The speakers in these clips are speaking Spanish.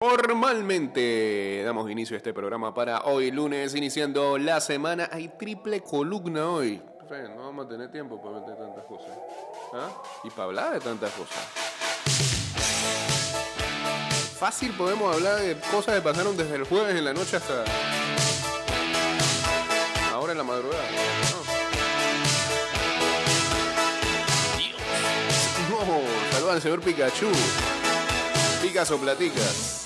Formalmente damos inicio a este programa para hoy, lunes, iniciando la semana. Hay triple columna hoy. No vamos a tener tiempo para meter tantas cosas. ¿Ah? Y para hablar de tantas cosas. Fácil podemos hablar de cosas que pasaron desde el jueves en la noche hasta ahora en la madrugada. No, saluda al señor Pikachu. Picas o platicas.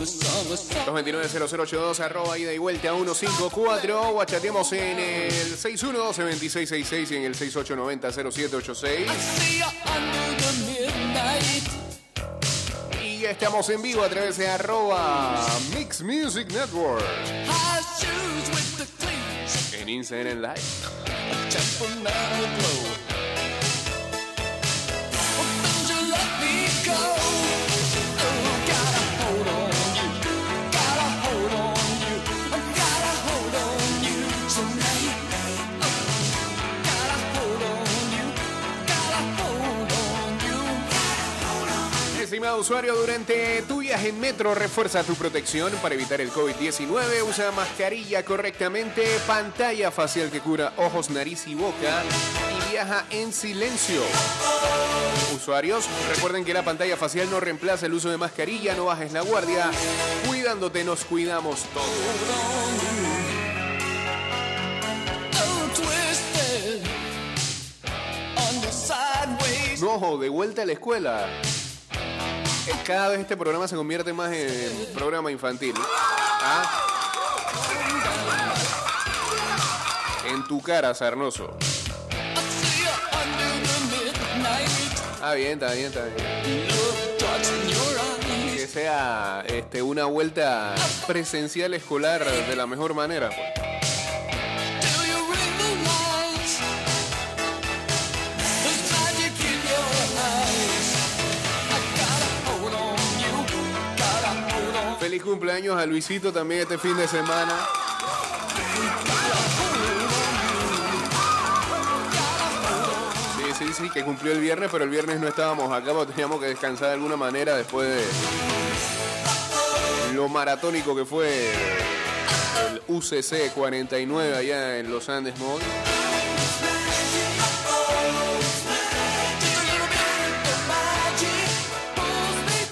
229-0082 arroba ida y vuelta 154 o chateamos en el 612-2666 y en el 6890-0786 y estamos en vivo a través de arroba Mix Music Network. En Instagram Live Estimado usuario, durante tu viaje en metro, refuerza tu protección para evitar el COVID-19. Usa mascarilla correctamente, pantalla facial que cura ojos, nariz y boca y viaja en silencio. Usuarios, recuerden que la pantalla facial no reemplaza el uso de mascarilla, no bajes la guardia. Cuidándote, nos cuidamos todos. No, de vuelta a la escuela. Cada vez este programa se convierte más en programa infantil. ¿Ah? En tu cara, Sarnoso. Ah, bien, está bien, está bien. Que sea este, una vuelta presencial escolar de la mejor manera. Pues. Feliz cumpleaños a Luisito también este fin de semana. Sí, sí, sí, que cumplió el viernes, pero el viernes no estábamos acá porque teníamos que descansar de alguna manera después de lo maratónico que fue el UCC 49 allá en Los Andes Mall.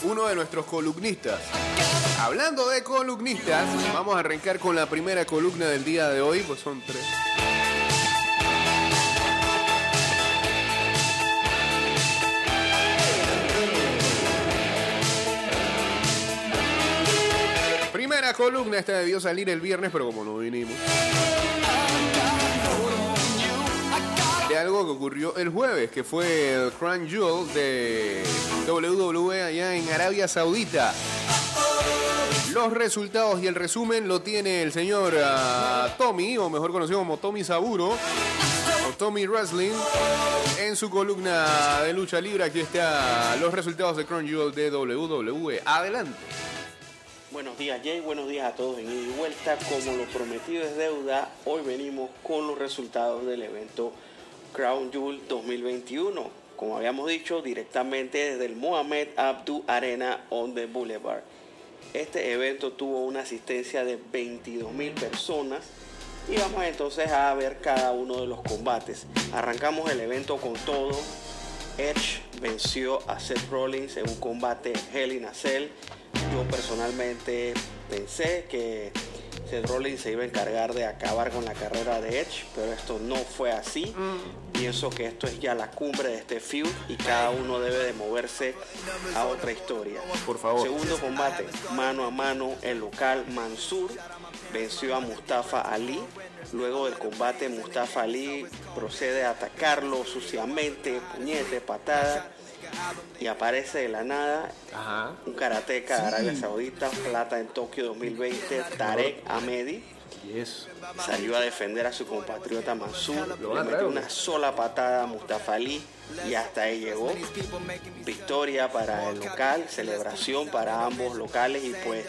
uno de nuestros columnistas. Hablando de columnistas, vamos a arrancar con la primera columna del día de hoy, pues son tres. Primera columna, esta debió salir el viernes, pero como no vinimos. de algo que ocurrió el jueves, que fue el Crown Jewel de WWE allá en Arabia Saudita. Los resultados y el resumen lo tiene el señor ah, Tommy, o mejor conocido como Tommy Saburo, o Tommy Wrestling, en su columna de lucha libre. Aquí está los resultados de Crown Jewel de WWE. Adelante. Buenos días Jay, buenos días a todos en ida y vuelta. Como lo prometido es deuda, hoy venimos con los resultados del evento Crown Jewel 2021, como habíamos dicho, directamente desde el Mohamed Abdu Arena on the Boulevard. Este evento tuvo una asistencia de 22 mil personas y vamos entonces a ver cada uno de los combates. Arrancamos el evento con todo. Edge venció a Seth Rollins en un combate Hell in a. Yo personalmente pensé que Seth Rollins se iba a encargar de acabar con la carrera de Edge, pero esto no fue así. Mm. Pienso que esto es ya la cumbre de este feud y cada uno debe de moverse a otra historia. Por favor. Segundo combate, mano a mano, el local Mansur venció a Mustafa Ali. Luego del combate, Mustafa Ali procede a atacarlo suciamente, puñete, patada y aparece de la nada un karateca de Arabia Saudita, plata en Tokio 2020, Tarek Ahmedi. Salió a defender a su compatriota Mansur, le metió una sola patada a Mustafa Ali y hasta ahí llegó. Victoria para el local, celebración para ambos locales y pues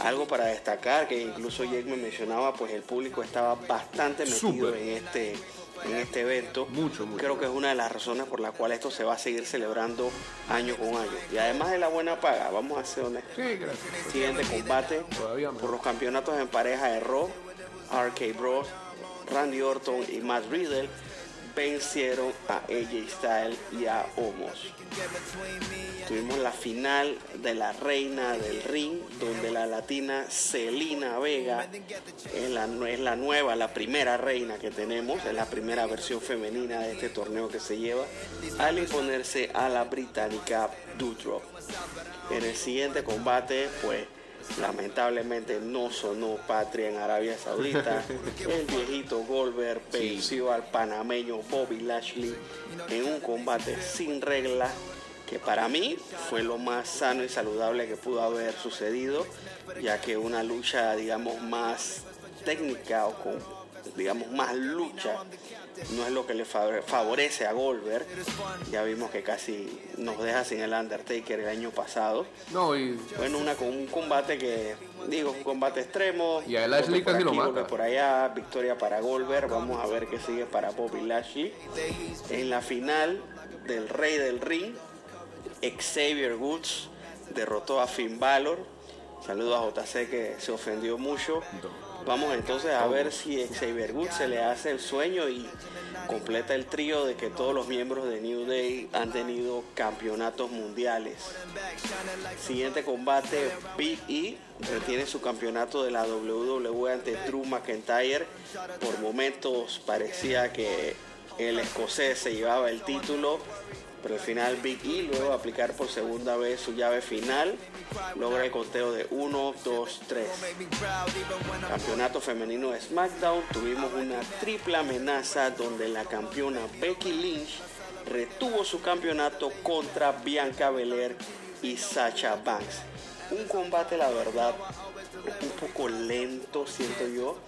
algo para destacar que incluso Jake me mencionaba, pues el público estaba bastante metido en este en este evento. Mucho, mucho. Creo que es una de las razones por las cuales esto se va a seguir celebrando año con año. Y además de la buena paga, vamos a ser honestos. Sí, gracias. Siguiente combate por los campeonatos en pareja de Raw, RK Bros, Randy Orton y Matt Riddle vencieron a AJ Styles y a Omos. Tuvimos la final de la reina del ring, donde la latina Celina Vega es la, es la nueva, la primera reina que tenemos, es la primera versión femenina de este torneo que se lleva, al imponerse a la británica Doudrop. En el siguiente combate, pues lamentablemente no sonó patria en Arabia Saudita. El viejito Goldberg venció al panameño Bobby Lashley en un combate sin regla que para mí fue lo más sano y saludable que pudo haber sucedido, ya que una lucha, digamos, más técnica o con, digamos, más lucha no es lo que le favore- favorece a Goldberg. Ya vimos que casi nos deja sin el Undertaker el año pasado. No, y Bueno, una con un combate que, digo, un combate extremo. Y a Lashley casi lo mata. por allá, victoria para Goldberg. Vamos a ver qué sigue para Bobby Lashley. En la final del Rey del Ring, Xavier Woods derrotó a Finn Balor. Saludos a JC que se ofendió mucho. Vamos entonces a ver si Xavier Woods se le hace el sueño y completa el trío de que todos los miembros de New Day han tenido campeonatos mundiales. Siguiente combate, Big E retiene su campeonato de la WWE ante Drew McIntyre. Por momentos parecía que el escocés se llevaba el título, pero al final Big E, luego aplicar por segunda vez su llave final, logra el conteo de 1, 2, 3. Campeonato femenino de SmackDown, tuvimos una triple amenaza donde la campeona Becky Lynch retuvo su campeonato contra Bianca Belair y Sacha Banks. Un combate, la verdad, un poco lento, siento yo.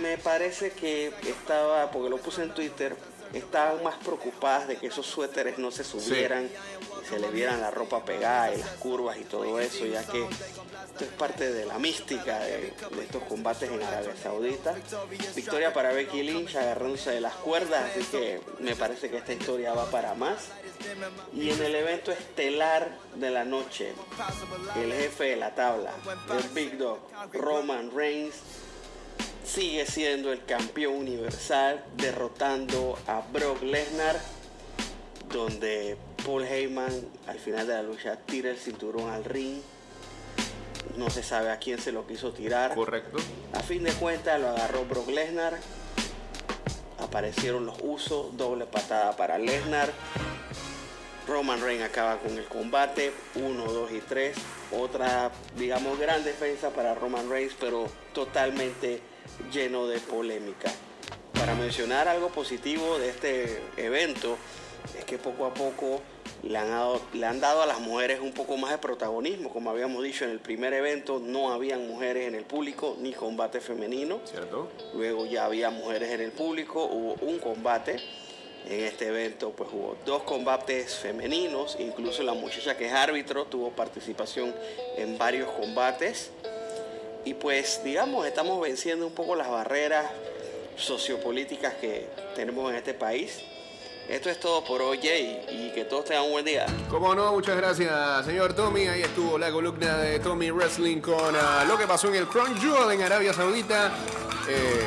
Me parece que estaba, porque lo puse en Twitter, estaban más preocupadas de que esos suéteres no se subieran, se le vieran la ropa pegada y las curvas y todo eso, ya que esto es parte de la mística de, de estos combates en Arabia Saudita. Victoria para Becky Lynch agarrándose de las cuerdas, así que me parece que esta historia va para más. Y en el evento estelar de la noche, el jefe de la tabla, el Big Dog, Roman Reigns, sigue siendo el campeón universal, derrotando a Brock Lesnar, donde Paul Heyman al final de la lucha tira el cinturón al ring. No se sabe a quién se lo quiso tirar. correcto. A fin de cuentas lo agarró Brock Lesnar. Aparecieron los usos, doble patada para Lesnar. Roman Reigns acaba con el combate, 1, 2 y 3. Otra, digamos, gran defensa para Roman Reigns, pero totalmente lleno de polémica. Para mencionar algo positivo de este evento, es que poco a poco le han, dado, le han dado a las mujeres un poco más de protagonismo. Como habíamos dicho en el primer evento, no habían mujeres en el público ni combate femenino. ¿Cierto? Luego ya había mujeres en el público, hubo un combate. En este evento pues hubo dos combates femeninos, incluso la muchacha que es árbitro tuvo participación en varios combates. Y pues digamos, estamos venciendo un poco las barreras sociopolíticas que tenemos en este país. Esto es todo por hoy, y que todos tengan un buen día. Como no, muchas gracias, señor Tommy. Ahí estuvo la columna de Tommy Wrestling con ah, lo que pasó en el Crown Jewel en Arabia Saudita. Eh,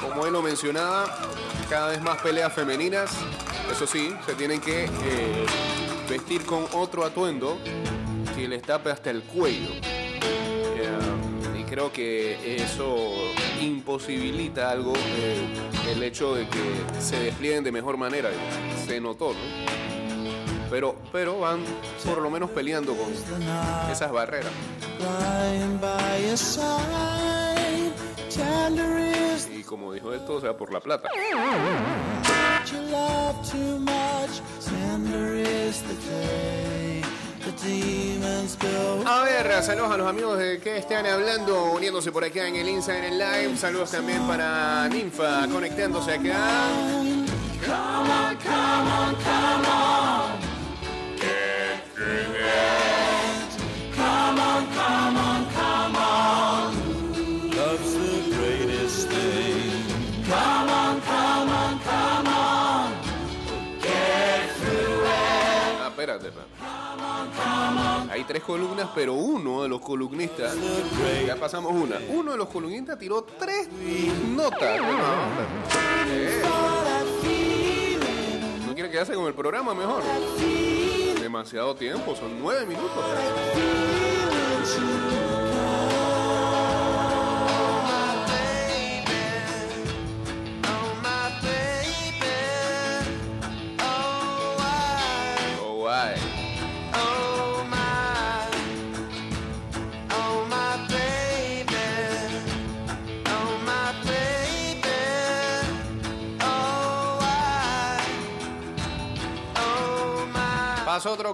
como él lo mencionaba, cada vez más peleas femeninas. Eso sí, se tienen que eh, vestir con otro atuendo que les tape hasta el cuello. Creo que eso imposibilita algo, eh, el hecho de que se desplieguen de mejor manera. Se notó, ¿no? Pero, pero van por lo menos peleando con esas barreras. Y como dijo él, todo sea por la plata. A ver, saludos a los amigos de que están hablando, uniéndose por acá en el Instagram en el live. Saludos también para Ninfa conectándose acá. Love's the greatest thing. Come on, come Hay tres columnas, pero uno de los columnistas, ya pasamos una, uno de los columnistas tiró tres notas. No, eh. ¿No quiere quedarse con el programa mejor? Demasiado tiempo, son nueve minutos.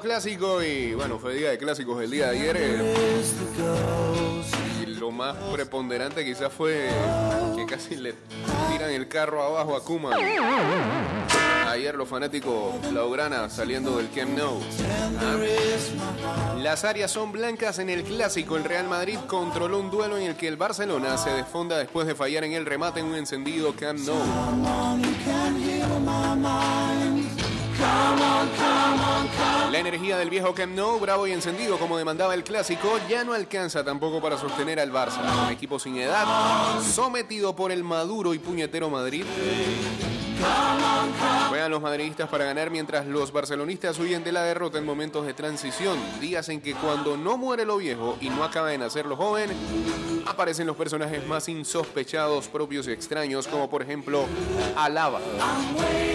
Clásico y bueno, fue día de clásicos el día de ayer. eh, Y lo más preponderante quizás fue que casi le tiran el carro abajo a Kuma. Ayer los fanáticos Blaugrana saliendo del Camp Nou. Las áreas son blancas en el clásico. El Real Madrid controló un duelo en el que el Barcelona se desfonda después de fallar en el remate en un encendido Camp Nou. La energía del viejo Camp Nou, bravo y encendido como demandaba el clásico, ya no alcanza tampoco para sostener al Barça, un equipo sin edad, sometido por el maduro y puñetero Madrid. Juegan los madridistas para ganar mientras los barcelonistas huyen de la derrota en momentos de transición, días en que cuando no muere lo viejo y no acaba de nacer lo joven, aparecen los personajes más insospechados, propios y extraños, como por ejemplo Alaba.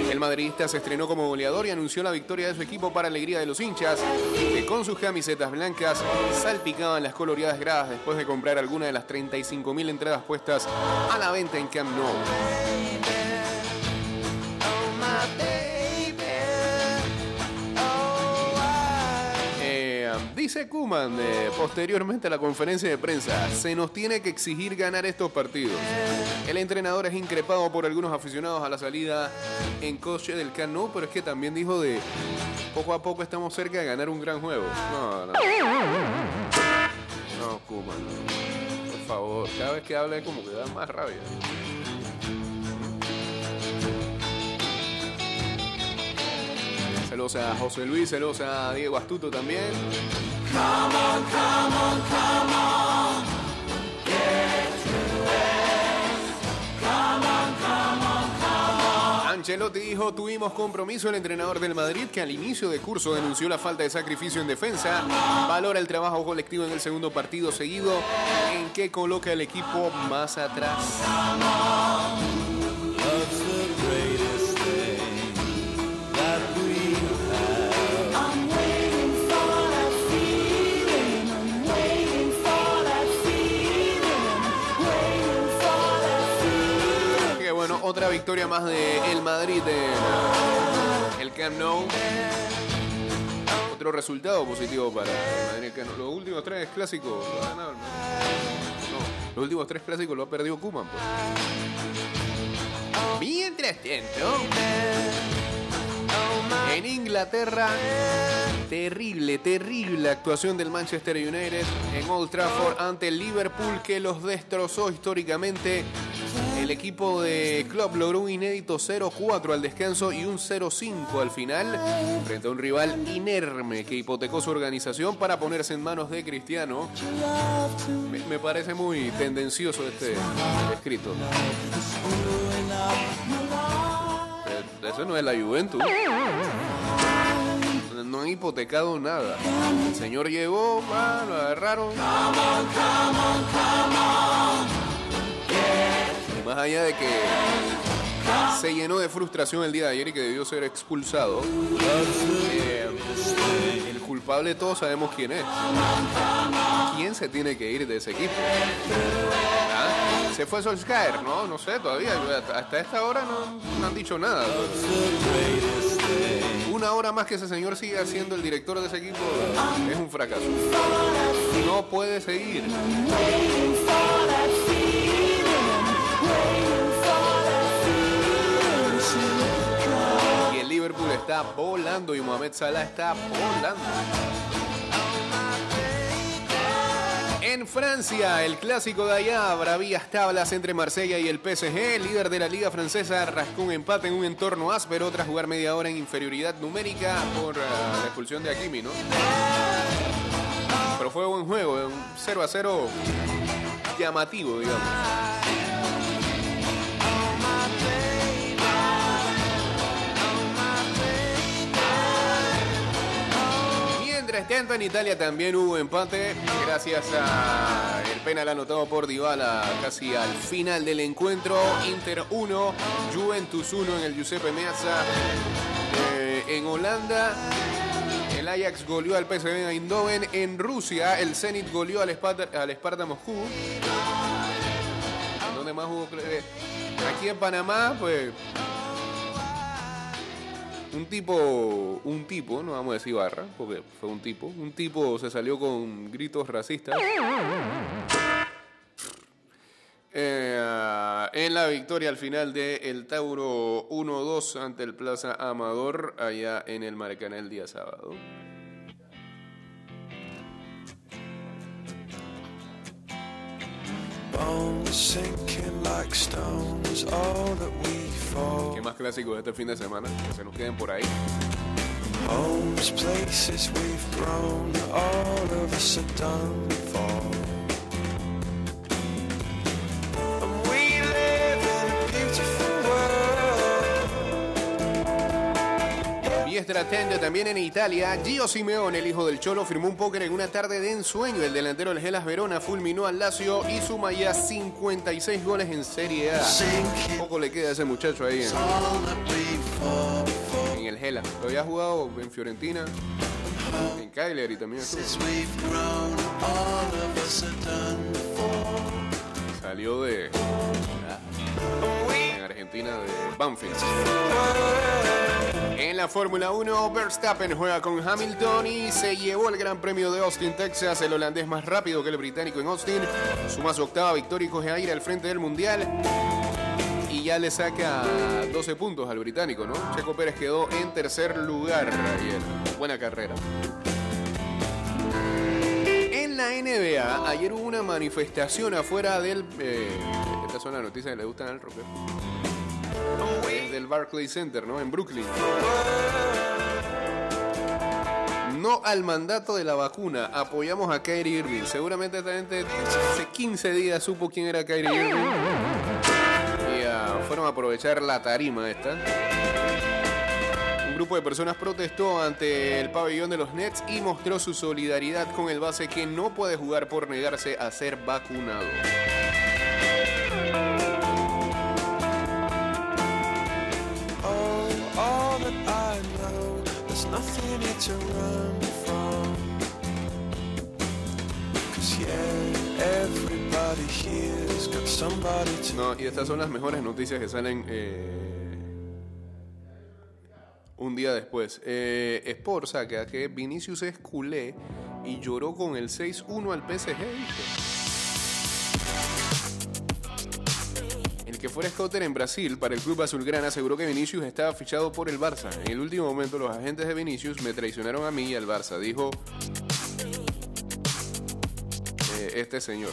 El madridista se estrenó como goleador y anunció la victoria de su equipo para alegría de los hinchas, que con sus camisetas blancas salpicaban las coloreadas gradas después de comprar alguna de las 35.000 entradas puestas a la venta en Camp Nou. Dice Kuman posteriormente a la conferencia de prensa, se nos tiene que exigir ganar estos partidos. El entrenador es increpado por algunos aficionados a la salida en coche del Camp Nou, pero es que también dijo de poco a poco estamos cerca de ganar un gran juego. No, no. No, Kuman, por favor, cada vez que habla es como que da más rabia. Saludos a José Luis, saludos a Diego Astuto también. Ancelotti dijo, tuvimos compromiso el entrenador del Madrid que al inicio de curso denunció la falta de sacrificio en defensa, valora el trabajo colectivo en el segundo partido seguido en que coloca el equipo más atrás. Victoria más de el Madrid en el Camp Nou. Otro resultado positivo para el Madrid. Los últimos tres clásicos lo ha los últimos tres clásicos lo ha perdido Kuman. Pues. Mientras tanto, en Inglaterra, terrible, terrible actuación del Manchester United en Old Trafford ante el Liverpool que los destrozó históricamente. El equipo de Klopp logró un inédito 0-4 al descanso y un 0-5 al final frente a un rival inerme que hipotecó su organización para ponerse en manos de Cristiano. Me, parece muy tendencioso este escrito. Eso no es la Juventus. No han hipotecado nada. El señor llegó, lo agarraron. Y más allá de que se llenó de frustración el día de ayer y que debió ser expulsado, eh, el culpable todos sabemos quién es. ¿Quién se tiene que ir de ese equipo? ¿Ah? Se fue Solskjaer, ¿no? No sé todavía. Hasta- esta hora no, no han dicho nada. Una hora más que ese señor siga siendo el director de ese equipo es un fracaso. No puede seguir. Está volando y Mohamed Salah está volando. En Francia, el clásico de allá, bravías tablas entre Marsella y el PSG. líder de la liga francesa rascó un empate en un entorno áspero tras jugar media hora en inferioridad numérica por uh, la expulsión de Hakimi, ¿no? Pero fue buen juego, un 0 a 0 llamativo, digamos. Mientras tanto, en Italia también hubo empate gracias a el penal anotado por Dybala casi al final del encuentro. Inter 1, Juventus 1 en el Giuseppe Meazza. Eh, en Holanda, el Ajax goleó al PSV Eindhoven. En Rusia, el Zenit goleó al Sparta, Moscú. ¿Dónde más hubo? Eh, Aquí en Panamá, pues un tipo, un tipo, no vamos a decir barra, porque fue un tipo, un tipo se salió con gritos racistas. Eh, en la victoria al final de el Tauro 1-2 ante el Plaza Amador allá en el Maracaná el día sábado. Bones sinking like stones, all that we. ¿Qué más clásico de este fin de semana? Que se nos queden por ahí. Homes, places we've grown, all of us are done for. Tratando también en Italia, Gio Simeone, el hijo del Cholo, firmó un póker en una tarde de ensueño. El delantero del Gelas Verona fulminó al Lazio y suma ya 56 goles en Serie A. Poco le queda a ese muchacho ahí for. en el Gelas. Lo había jugado en Fiorentina, en Cagliari también. Salió de en Argentina de Banfield. En la Fórmula 1, Verstappen juega con Hamilton y se llevó el Gran Premio de Austin, Texas. El holandés más rápido que el británico en Austin. Suma su octava victoria y coge aire al frente del Mundial. Y ya le saca 12 puntos al británico, ¿no? Checo Pérez quedó en tercer lugar ayer. Buena carrera. En la NBA, ayer hubo una manifestación afuera del. eh, estas son las noticias que le gustan al rocker. Del Barclays Center, ¿no? En Brooklyn. No al mandato de la vacuna. Apoyamos a Kyrie Irving. Seguramente esta gente hace 15 días supo quién era Kyrie Irving. Y ah, fueron a aprovechar la tarima esta. Un grupo de personas protestó ante el pabellón de los Nets y mostró su solidaridad con el base que no puede jugar por negarse a ser vacunado. No, y estas son las mejores noticias que salen eh, un día después. Eh, Sport saca que Vinicius es culé y lloró con el 6-1 al PSG. Fuera scouter en Brasil para el club azulgrana aseguró que Vinicius estaba fichado por el Barça. En el último momento los agentes de Vinicius me traicionaron a mí y al Barça, dijo eh, este señor.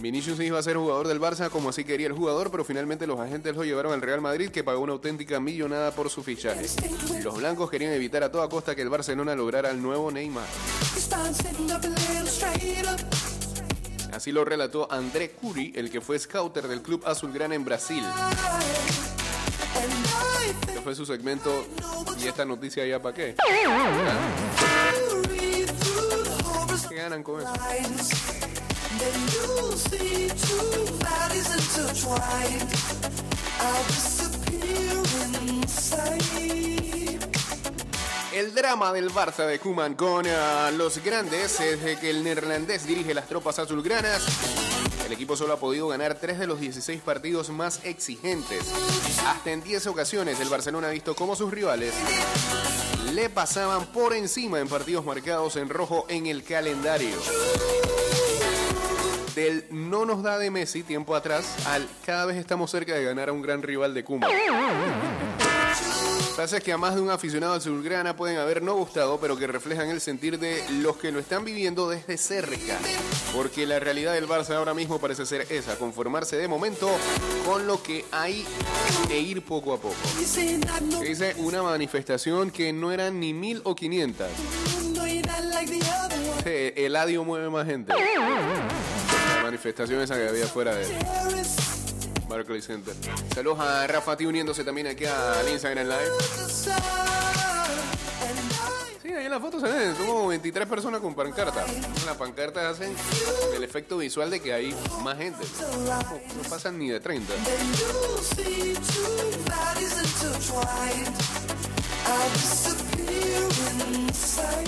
Vinicius iba a ser jugador del Barça como así quería el jugador, pero finalmente los agentes lo llevaron al Real Madrid que pagó una auténtica millonada por su fichaje. Los blancos querían evitar a toda costa que el Barcelona lograra el nuevo Neymar. Así lo relató André Curi, el que fue scouter del club azulgrana en Brasil. Este fue su segmento y esta noticia ya para qué. ¿Qué ganan con eso? El drama del Barça de Koeman con ah, los grandes es de que el neerlandés dirige las tropas azulgranas. El equipo solo ha podido ganar 3 de los 16 partidos más exigentes. Hasta en 10 ocasiones el Barcelona ha visto cómo sus rivales le pasaban por encima en partidos marcados en rojo en el calendario. Del no nos da de Messi tiempo atrás al cada vez estamos cerca de ganar a un gran rival de Koeman. Frases que a más de un aficionado al surgrana pueden haber no gustado, pero que reflejan el sentir de los que lo están viviendo desde cerca. Porque la realidad del Barça ahora mismo parece ser esa, conformarse de momento con lo que hay e ir poco a poco. Dice una manifestación que no eran ni mil o quinientas. El adio mueve más gente. La manifestación esa que había fuera de Barclays Center. Saludos a Rafa T uniéndose también aquí al Instagram Live. Sí, ahí en la foto se ven, somos 23 personas con pancarta. Las pancartas hacen el efecto visual de que hay más gente. No pasan ni de 30.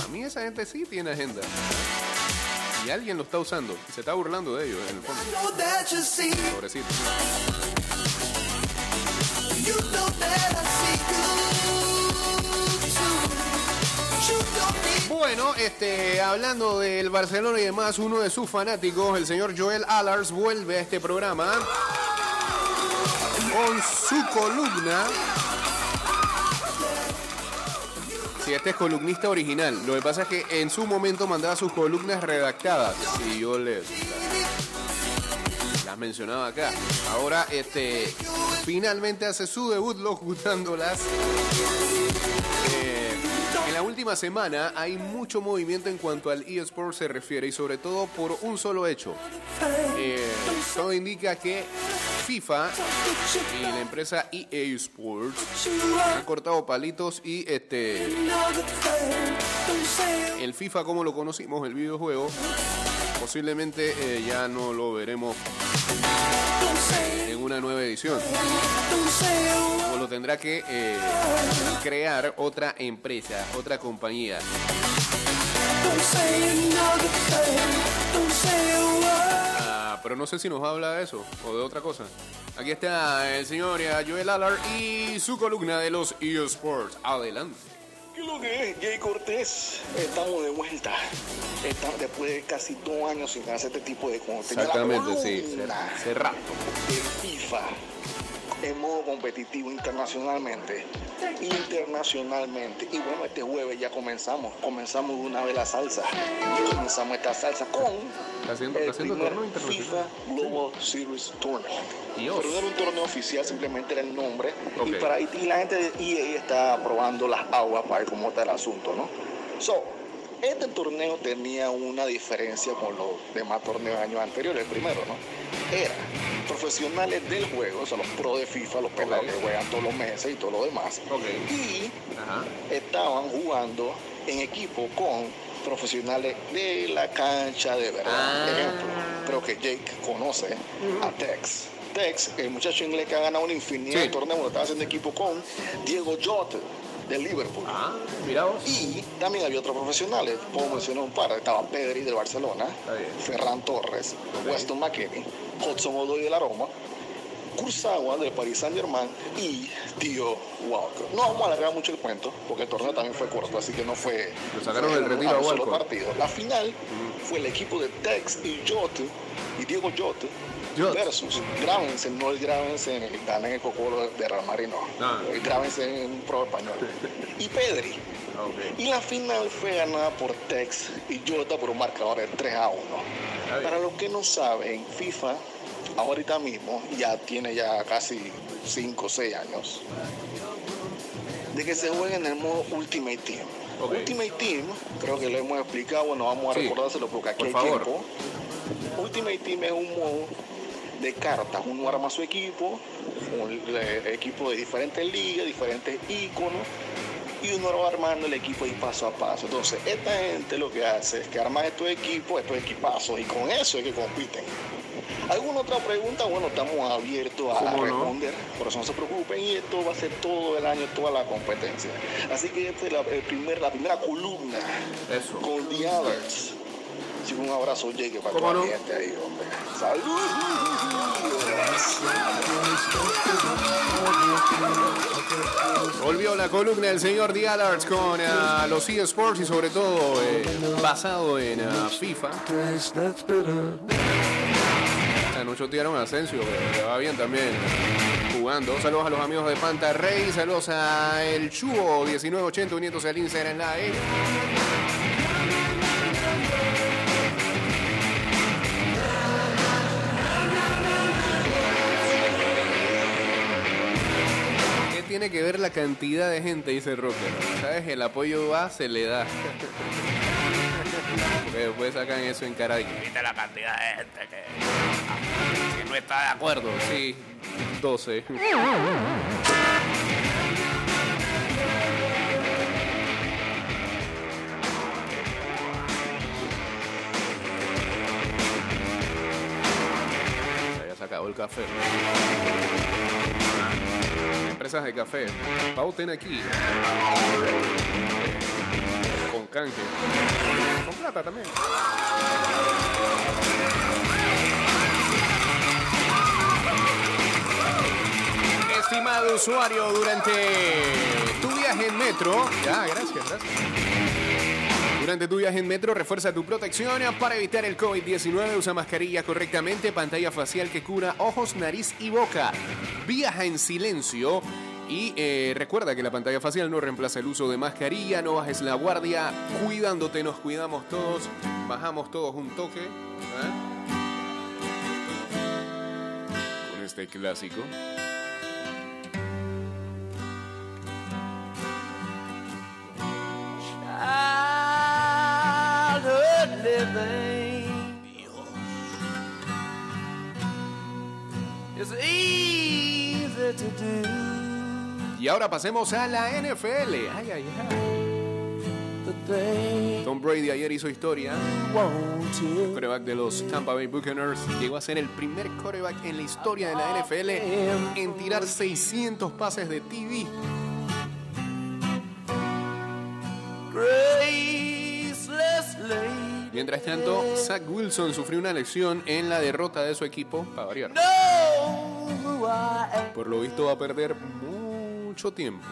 A mí esa gente sí tiene agenda. Y alguien lo está usando. Y se está burlando de ellos en el fondo. Pobrecito. Bueno, este, hablando del Barcelona y demás, uno de sus fanáticos, el señor Joel Allars, vuelve a este programa con su columna. Sí, este es columnista original. Lo que pasa es que en su momento mandaba sus columnas redactadas y yo les las mencionaba acá. Ahora, este, finalmente hace su debut locutándolas. Eh, la última semana hay mucho movimiento en cuanto al eSport se refiere y sobre todo por un solo hecho. Eh, todo indica que FIFA y la empresa EA Sports han cortado palitos y este el FIFA como lo conocimos, el videojuego, posiblemente eh, ya no lo veremos en una nueva edición. O lo tendrá que eh, crear otra empresa, otra compañía. Ah, pero no sé si nos habla de eso o de otra cosa. Aquí está el señor eh, Joel Allard y su columna de los eSports. Adelante. ¿Qué es lo que es, Jay Cortés? Estamos de vuelta. Estamos después de casi dos años sin hacer este tipo de contenido. Exactamente, sí. columna Hace rato. de FIFA en modo competitivo internacionalmente. Internacionalmente. Y bueno, este jueves ya comenzamos. Comenzamos una vez la salsa. Comenzamos esta salsa con Está haciendo, el está primer. FIFA Global Series Tournament. Dios. Pero no era un torneo oficial, simplemente era el nombre. Y, para, y la gente de EA está probando las aguas para ver cómo está el asunto, ¿no? So, este torneo tenía una diferencia con los demás torneos de años anteriores. El primero, ¿no? Era profesionales del juego, o sea, los pros de FIFA, los pelados que juegan todos los meses y todo lo demás. Y Ajá. estaban jugando en equipo con profesionales de la cancha de verdad. Ah. Ejemplo, creo que Jake conoce a Tex. Tex, el muchacho inglés que ha ganado una infinidad Sí. de torneos, lo estaba haciendo equipo con Diego Jota de Liverpool. Ah, mira vos. Y también había otros profesionales, puedo mencionar un par, estaba Pedri del Barcelona. Ferran Torres, Ok. Weston McKennie, Hudson Odoi de la Roma, Kurzawa del Paris Saint Germain y Tío Walker. No vamos a alargar mucho el cuento, porque el torneo también fue corto, así que no fue, Lo sacaron del retiro a un solo partido. La final fue el equipo de Tex y Jota y Diego Jota. Versus Gravensen, no el Gravensen el gana en el Cocolo de Real Madrid, no. Ah. El Gravensen es un pro español. Y Pedri. Ah. Y la final fue ganada por Tex y Jota por un marcador de 3 a 1. bien. Para los que no saben, FIFA ahorita mismo ya tiene ya casi 5 o 6 años de que se juega en el modo Ultimate Team. Ok. Ultimate Team, creo que lo hemos explicado, bueno, vamos a Sí. recordárselo porque aquí Por hay favor. tiempo. Ultimate Team es un modo de cartas, uno arma su equipo, un equipo de diferentes ligas, diferentes íconos, y uno va armando el equipo ahí paso a paso. Entonces, esta gente lo que hace es que arma estos equipos, estos equipazos, y con eso es que compiten. ¿Alguna otra pregunta? Bueno, estamos abiertos a responder, por eso no se preocupen, y esto va a ser todo el año, toda la competencia. Así que esta es la, el primer, la primera columna Eso. con The Others. Un abrazo, Jake, para ¿Cómo toda no? la gente ahí, hombre. ¡Salud! Volvió la columna del señor The Alarts con ah, los eSports y sobre todo eh, basado en ah, FIFA. Anoche tiraron a Asensio, pero le va bien también jugando. Saludos a los amigos de Panta Rey. Saludos a el Chubo 1980 uniéndose al Instagram Live. Tiene que ver la cantidad de gente? Dice Rocker. ¿Sabes? El apoyo va, se le da. Porque después sacan eso en cara de que viste la cantidad de gente que, que no está de acuerdo. Sí, 12. Ya se acabó el café. Empresas de café. Pauten aquí. Con canje. Con plata también. Estimado usuario, durante tu viaje en metro, ya, gracias, gracias. Durante tu viaje en metro, refuerza tu protección para evitar el COVID-19. Usa mascarilla correctamente, pantalla facial que cura ojos, nariz y boca. Viaja en silencio. Y eh, recuerda que la pantalla facial no reemplaza el uso de mascarilla, no bajes la guardia, cuidándote nos cuidamos todos, bajamos todos un toque. ¿ah? Con este clásico. Living is easy to do. Y ahora pasemos a la NFL. Ay, ay, ay. The thing Tom Brady ayer hizo historia. Coreback de los Tampa Bay Buccaneers llegó a ser el primer coreback en la historia de la NFL en tirar 600 pases de TV. Mientras tanto, Zach Wilson sufrió una lesión en la derrota de su equipo, para variar. Por lo visto va a perder mucho tiempo.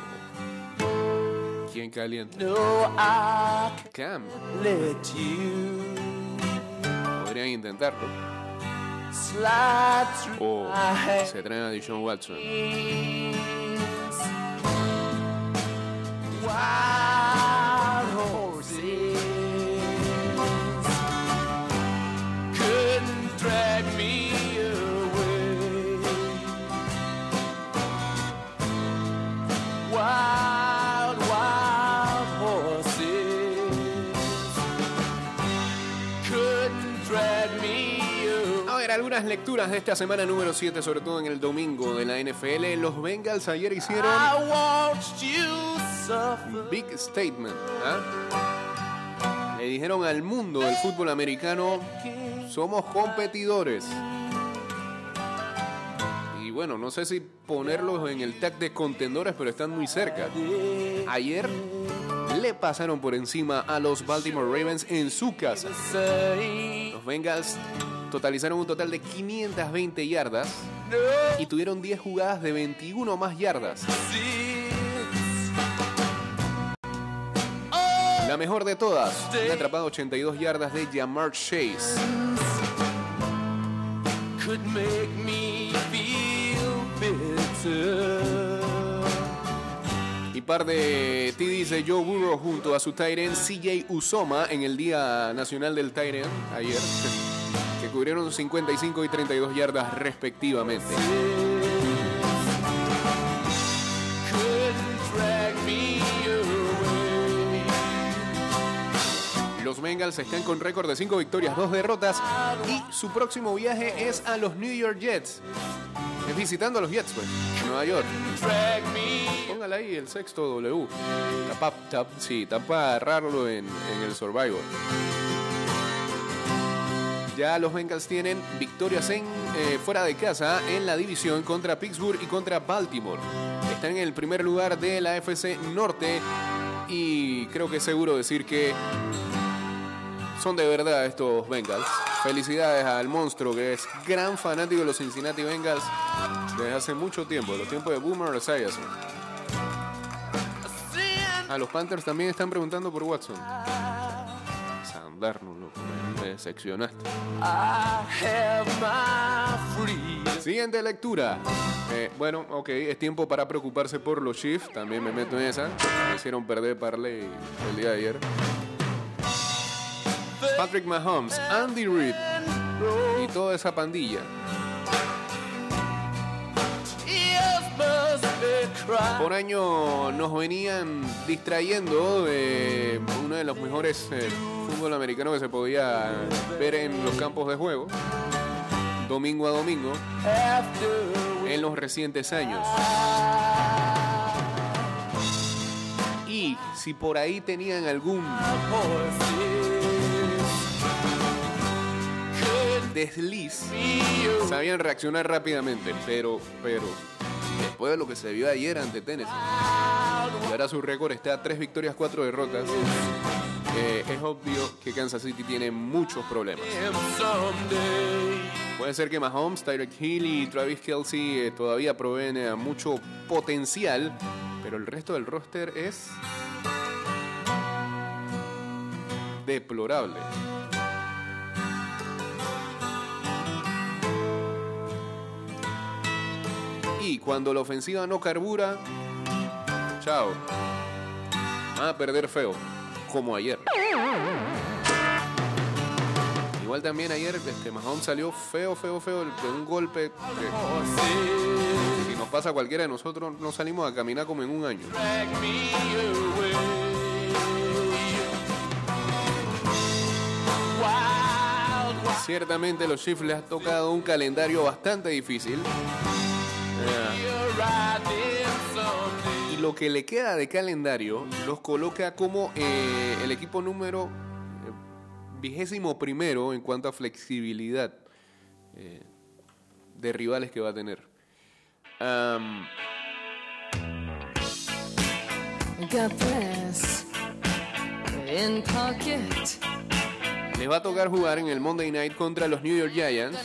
¿Quién calienta? No, I Cam. can't let you Podrían intentarlo. O my se traen a Deshaun Watson. Lecturas de esta semana número 7, sobre todo en el domingo de la NFL. Los Bengals ayer hicieron. Big Statement. ¿ah? Le dijeron al mundo del fútbol americano, somos competidores. Y bueno, no sé si ponerlos en el tag de contendores, pero están muy cerca. Ayer le pasaron por encima a los Baltimore Ravens en su casa. Los Bengals totalizaron un total de 520 yardas y tuvieron 10 jugadas de 21 más yardas. La mejor de todas, un atrapado 82 yardas de Jamar Chase. could make me feel bitter. Y par de TDs de Joe Burrow junto a su Tyrant CJ Usoma en el Día Nacional del Tyrant ayer, cubrieron 55 y 32 yardas respectivamente. Los Bengals están con récord de 5 victorias, 2 derrotas y su próximo viaje es a los New York Jets. Es visitando a los Jets, pues, Nueva York. Póngale ahí el sexto W. Tapa, tap, sí, para agarrarlo en, en el Survivor. Ya los Bengals tienen victorias en, eh, fuera de casa en la división contra Pittsburgh y contra Baltimore. Están en el primer lugar de la FC Norte y creo que es seguro decir que son de verdad estos Bengals. Felicidades al monstruo que es gran fanático de los Cincinnati Bengals desde hace mucho tiempo, los tiempos de Boomer Esiason. A los Panthers también están preguntando por Watson. Loco, me decepcionaste. I have my freedom. Siguiente lectura. Eh, bueno, ok, es tiempo para preocuparse por los Chiefs. También me meto en esa. Me hicieron perder Parley el día de ayer. Patrick Mahomes, Andy Reid y toda esa pandilla. Por año nos venían distrayendo de uno de los mejores eh, fútbol americano que se podía ver en los campos de juego, domingo a domingo, en los recientes años. Y si por ahí tenían algún desliz, sabían reaccionar rápidamente, pero, pero después de lo que se vio ayer ante Tennessee, y ahora su récord está a tres victorias, cuatro derrotas. eh, es obvio que Kansas City tiene muchos problemas. Puede ser que Mahomes, Tyreek Hill y Travis Kelsey eh, todavía proveen eh, mucho potencial, pero el resto del roster es deplorable. Cuando la ofensiva no carbura, chao. Van a perder feo, como ayer. Igual también ayer este Mahomes salió feo, feo, feo de un golpe. que si nos pasa a cualquiera de nosotros, no salimos a caminar como en un año. Ciertamente los Chiefs les ha tocado un calendario bastante difícil. Lo que le queda de calendario los coloca como eh, el equipo número eh, vigésimo primero en cuanto a flexibilidad eh, de rivales que va a tener. Les va a tocar jugar en el Monday Night contra los New York Giants,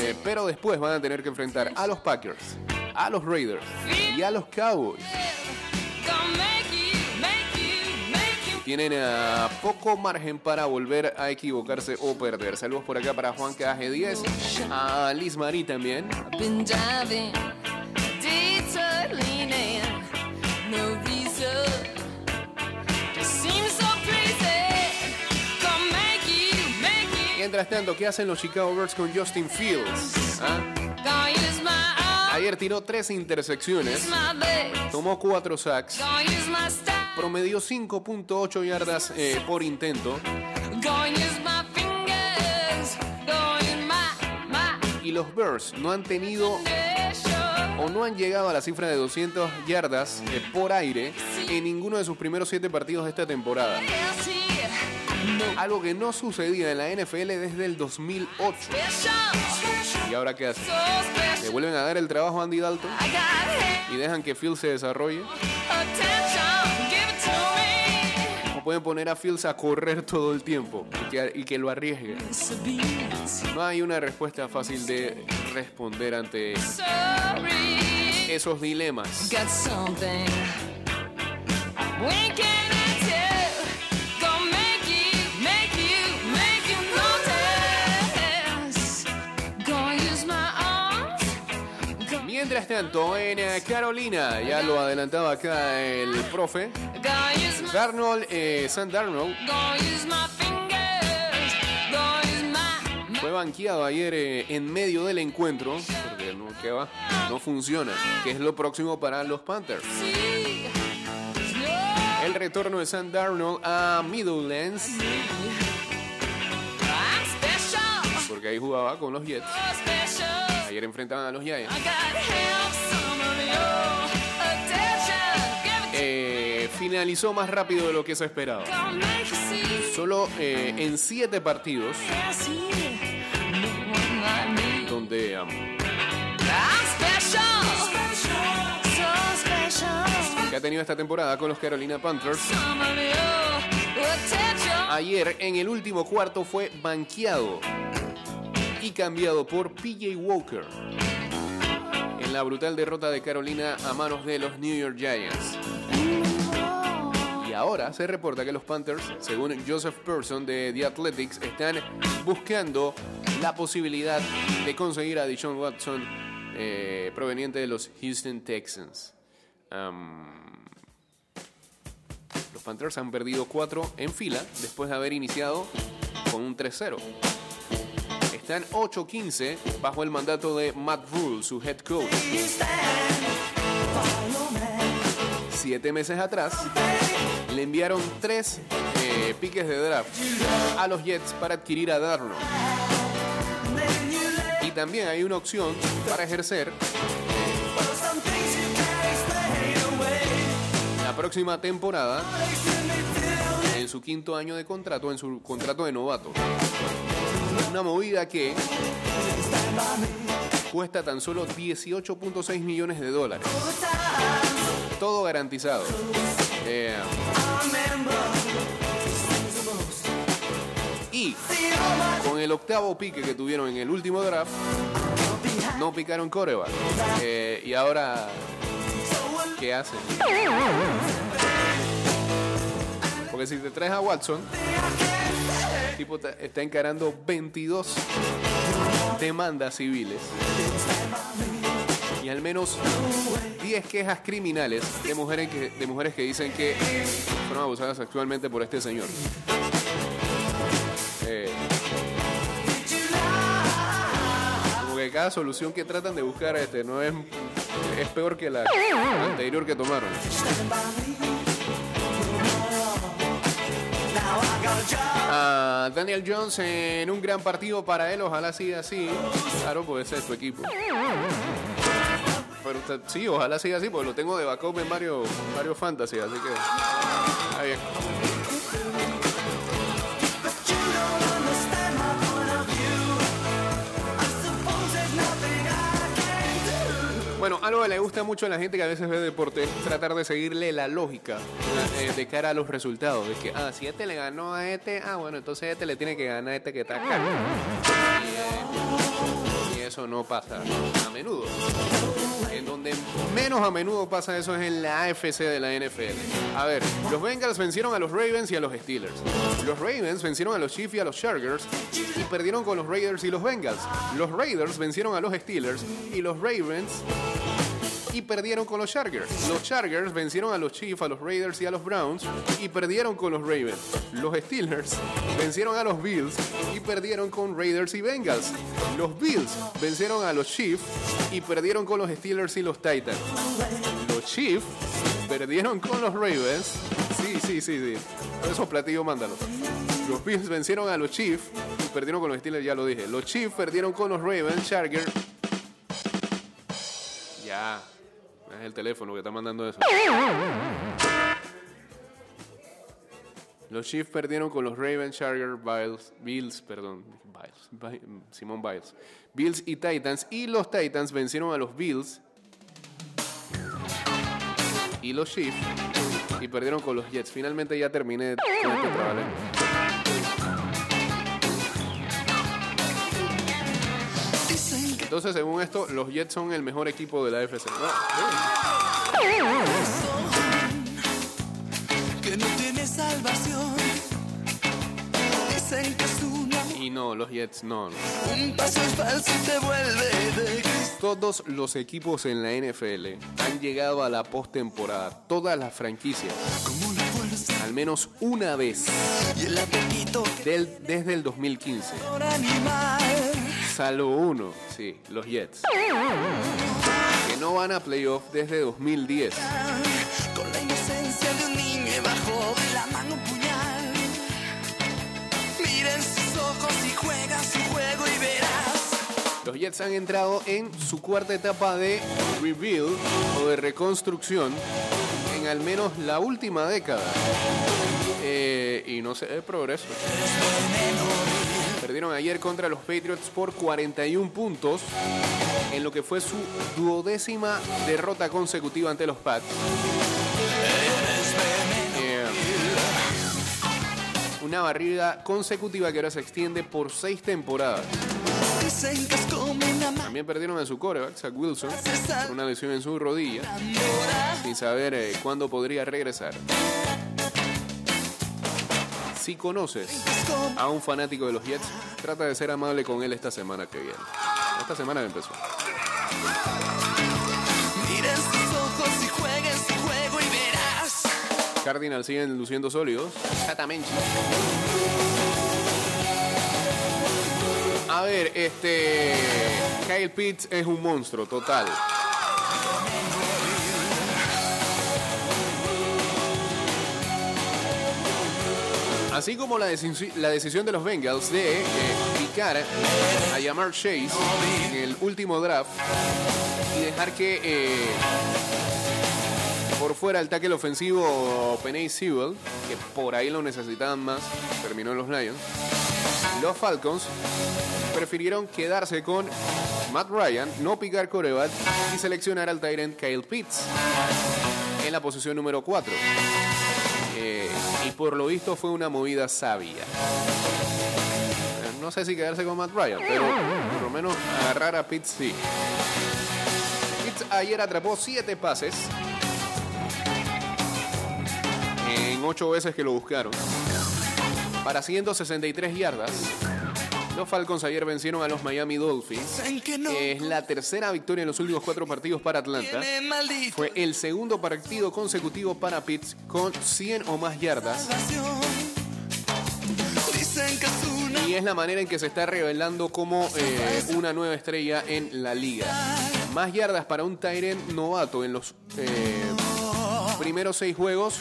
eh, pero después van a tener que enfrentar a los Packers, a los Raiders y a los Cowboys. Tienen a poco margen para volver a equivocarse o perder. Saludos por acá para Juan KG10, a Liz Marí también. Mientras tanto, ¿qué hacen los Chicago Bears con Justin Fields? ¿Ah? Ayer tiró tres intersecciones, tomó cuatro sacks, Promedió 5.8 yardas eh, por intento y los Bears no han tenido o no han llegado a la cifra de 200 yardas eh, por aire en ninguno de sus primeros siete partidos de esta temporada. Algo que no sucedía en la NFL desde el 2008. special. ¿Y ahora qué hacen? Le vuelven a dar el trabajo a Andy Dalton y dejan que Fields se desarrolle. Pueden poner a Fields a correr todo el tiempo y que, y que lo arriesgue. No hay una respuesta fácil de responder ante esos dilemas. Mientras tanto, en Carolina, ya lo adelantaba acá el profe, Darnold, eh, Sam Darnold fue banqueado ayer eh, en medio del encuentro, porque no, ¿qué va? no funciona, que es lo próximo para los Panthers. El retorno de Sam Darnold a Middlelands, special. porque ahí jugaba con los Jets. Ayer enfrentaban a los Giants. Eh, finalizó más rápido de lo que se esperaba. Solo eh, en siete partidos, donde um, que ha tenido esta temporada con los Carolina Panthers, ayer en el último cuarto fue banqueado y cambiado por PJ Walker en la brutal derrota de Carolina a manos de los New York Giants. Y ahora se reporta que los Panthers, según Joseph Person de The Athletics, están buscando la posibilidad de conseguir a Deshaun Watson eh, proveniente de los Houston Texans. Los Panthers han perdido cuatro en fila después de haber iniciado con un 3-0. Están 8-15 bajo el mandato de Matt Rule, su head coach. Siete meses atrás le enviaron tres eh, piques de draft a los Jets para adquirir a Darnold. Y también hay una opción para ejercer la próxima temporada en su quinto año de contrato, en su contrato de novato. Una movida que cuesta tan solo 18.6 millones de dólares. Todo garantizado. Eh, y con el octavo pique que tuvieron en el último draft, no picaron coreback. Eh, y ahora, ¿qué hacen? Porque si te traes a Watson, tipo está encarando 22 demandas civiles y al menos 10 quejas criminales de mujeres que, de mujeres que dicen que fueron abusadas sexualmente por este señor. Eh, como que cada solución que tratan de buscar este no es, es peor que la anterior que tomaron. Daniel Jones en un gran partido para él. Ojalá siga así. Claro, puede ser tu equipo. Pero usted- sí, ojalá siga así, porque lo tengo de backup en varios, varios fantasy, así que. Está bien. Bueno, algo que le gusta mucho a la gente que a veces ve deporte es tratar de seguirle la lógica eh, de cara a los resultados. De que, ah, si este le ganó a este, ah, bueno, entonces este le tiene que ganar a este que está acá. Y, eh, y eso no pasa a menudo. Donde menos a menudo pasa eso es en la AFC de la NFL. A ver, los Bengals vencieron a los Ravens y a los Steelers. Los Ravens vencieron a los Chiefs y a los Chargers y perdieron con los Raiders y los Bengals. Los Raiders vencieron a los Steelers y los Ravens y perdieron con los Chargers. Los Chargers vencieron a los Chiefs, a los Raiders y a los Browns y perdieron con los Ravens. Los Steelers vencieron a los Bills y perdieron con Raiders y Bengals. Los Bills vencieron a los Chiefs y perdieron con los Steelers y los Titans. Los Chiefs perdieron con los Ravens. Sí, sí, sí, sí. Esos platillos mándalos. Los Bills vencieron a los Chiefs y perdieron con los Steelers, ya lo dije. Los Chiefs perdieron con los Ravens, Chargers. Ya. El teléfono que está mandando eso. Los Chiefs perdieron con los Ravens, Chargers, Bills, Bills, perdón, Bills, Bi- Simón Biles, Bills y Titans. Y los Titans vencieron a los Bills y los Chiefs y perdieron con los Jets. Finalmente ya terminé con este trabajo. Entonces, según esto, los Jets son el mejor equipo de la AFC. No, que no tiene salvación. Dicen que es una, y no, los Jets no. un paso falso te vuelve de. Todos los equipos en la NFL han llegado a la postemporada. Todas las franquicias. Al menos una vez. del- desde el 2015. Salvo uno. Sí, los Jets. Que no van a playoff desde 2010. Con la inocencia de un niño bajo la mano puñal. Miren sus ojos y juega su juego y verás. Los Jets han entrado en su cuarta etapa de rebuild o de reconstrucción en al menos la última década. Eh, y no se ve progreso. Perdieron ayer contra los Patriots por 41 puntos en lo que fue su duodécima derrota consecutiva ante los Pats. Eh, una barrida consecutiva que ahora se extiende por seis temporadas. También perdieron a su coreback, Zach Wilson, por una lesión en su rodilla, sin saber eh, cuándo podría regresar. Si conoces a un fanático de los Jets, trata de ser amable con él esta semana que viene. Esta semana que empezó. Cardinals siguen luciendo sólidos. Exactamente. A ver, este. Kyle Pitts es un monstruo total. Así como la, decisi- la decisión de los Bengals de eh, picar a Yamar Chase en el último draft y dejar que eh, por fuera el tackle ofensivo Penay Sewell, que por ahí lo necesitaban más, terminó en los Lions. Los Falcons prefirieron quedarse con Matt Ryan, no picar coreback y seleccionar al Tyrant Kyle Pitts en la posición número 4. Eh, y por lo visto fue una movida sabia. Eh, No sé si quedarse con Matt Ryan, pero por lo menos agarrar a Pitts sí. Pitts ayer atrapó 7 pases en 8 veces que lo buscaron para 163 yardas. Los Falcons ayer vencieron a los Miami Dolphins. Que es la tercera victoria en los últimos cuatro partidos para Atlanta. Fue el segundo partido consecutivo para Pitts con 100 o más yardas. Y es la manera en que se está revelando como eh, una nueva estrella en la liga. Más yardas para un Tyrant novato en los eh, primeros seis juegos.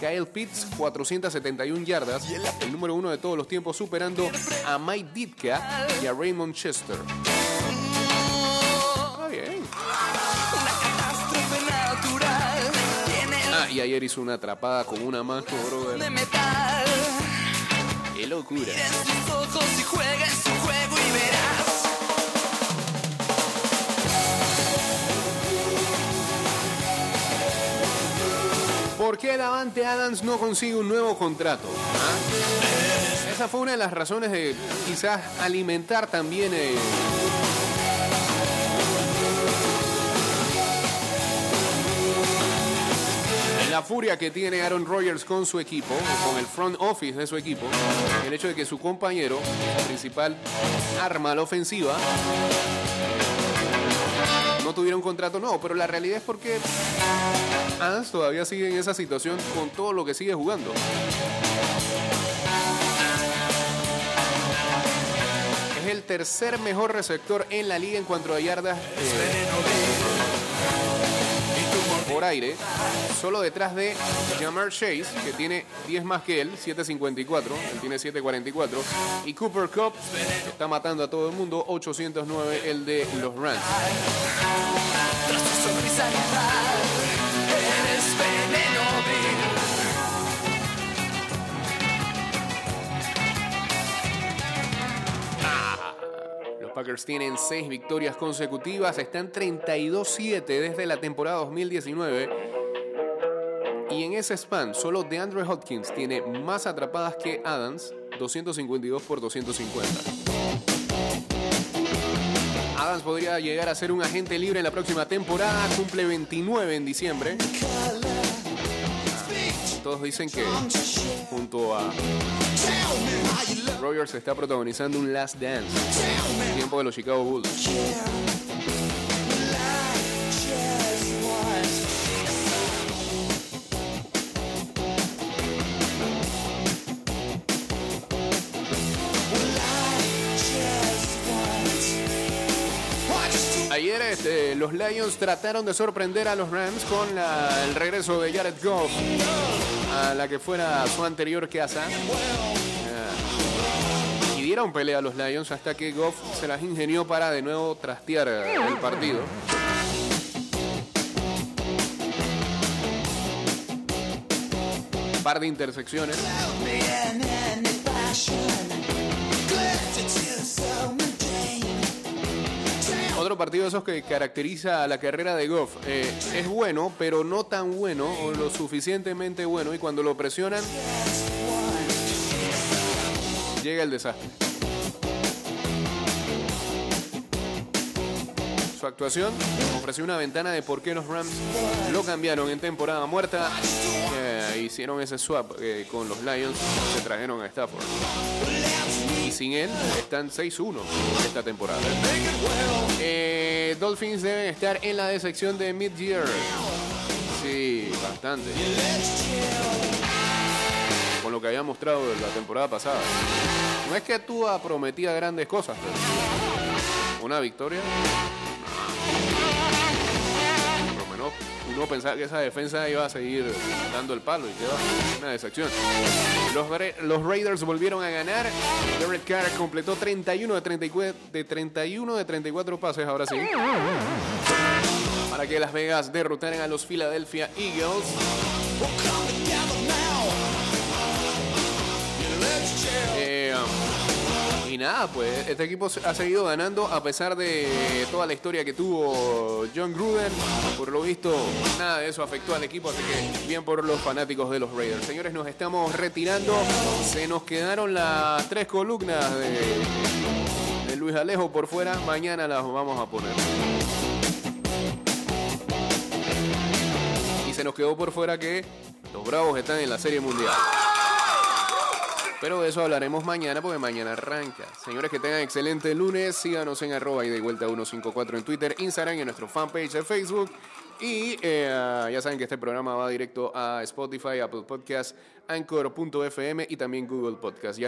Kyle Pitts, 471 yardas. El número uno de todos los tiempos, superando a Mike Ditka y a Raymond Chester. Ah, y ayer hizo una atrapada con una mano, brother. Qué locura. Ojos y juega en su juego y verás. ¿Por qué Davante Adams no consigue un nuevo contrato? ¿Ah? Esa fue una de las razones de quizás alimentar también eh, la furia que tiene Aaron Rodgers con su equipo, con el front office de su equipo, el hecho de que su compañero, principal arma a la ofensiva, no tuviera un contrato nuevo, pero la realidad es porque Adams todavía sigue en esa situación con todo lo que sigue jugando. Es el tercer mejor receptor en la liga en cuanto a yardas eh, por aire, solo detrás de Jamar Chase, que tiene 10 más que él, 7.54, él tiene 7.44, y Cooper Cup, que está matando a todo el mundo, 809, el de los Rams. Packers tienen 6 victorias consecutivas, están 32-7 desde la temporada 2019. Y en ese span, solo DeAndre Hopkins tiene más atrapadas que Adams, 252 por 250. Adams podría llegar a ser un agente libre en la próxima temporada, cumple 29 en diciembre. Todos dicen que junto a Rogers está protagonizando un Last Dance, tiempo de los Chicago Bulls. Los Lions trataron de sorprender a los Rams con el regreso de Jared Goff a la que fuera su anterior casa. Ah. Y dieron pelea a los Lions hasta que Goff se las ingenió para de nuevo trastear el partido. Par de intersecciones. Otro partido de esos que caracteriza a la carrera de Goff. Eh, es bueno, pero no tan bueno o lo suficientemente bueno. Y cuando lo presionan, llega el desastre. Su actuación ofreció una ventana de por qué los Rams lo cambiaron en temporada muerta. Eh, hicieron ese swap eh, con los Lions, se trajeron a Stafford. Y sin él están 6-1 esta temporada. Dolphins deben estar en la decepción de mid-year. Sí, bastante. Con lo que había mostrado la temporada pasada. No es que tú prometía grandes cosas, pero una victoria. Uno pensaba que esa defensa iba a seguir dando el palo y quedó una decepción. Los, los Raiders volvieron a ganar. Derek Carr completó 31 de 34, de 31 de 34 pases, ahora sí. Para que Las Vegas derrotaran a los Philadelphia Eagles. Nada, pues este equipo ha seguido ganando a pesar de toda la historia que tuvo John Gruden. Por lo visto, nada de eso afectó al equipo, así que bien por los fanáticos de los Raiders. Señores, nos estamos retirando. Se nos quedaron las tres columnas de, de Luis Alejo por fuera. Mañana las vamos a poner. Y se nos quedó por fuera que los Bravos están en la Serie Mundial. Pero de eso hablaremos mañana porque mañana arranca. Señores, que tengan excelente lunes. Síganos en arroba y de vuelta 154 en Twitter, Instagram y en nuestro fanpage de Facebook. Y eh, ya saben que este programa va directo a Spotify, Apple Podcast, Anchor.fm y también Google Podcast. Ya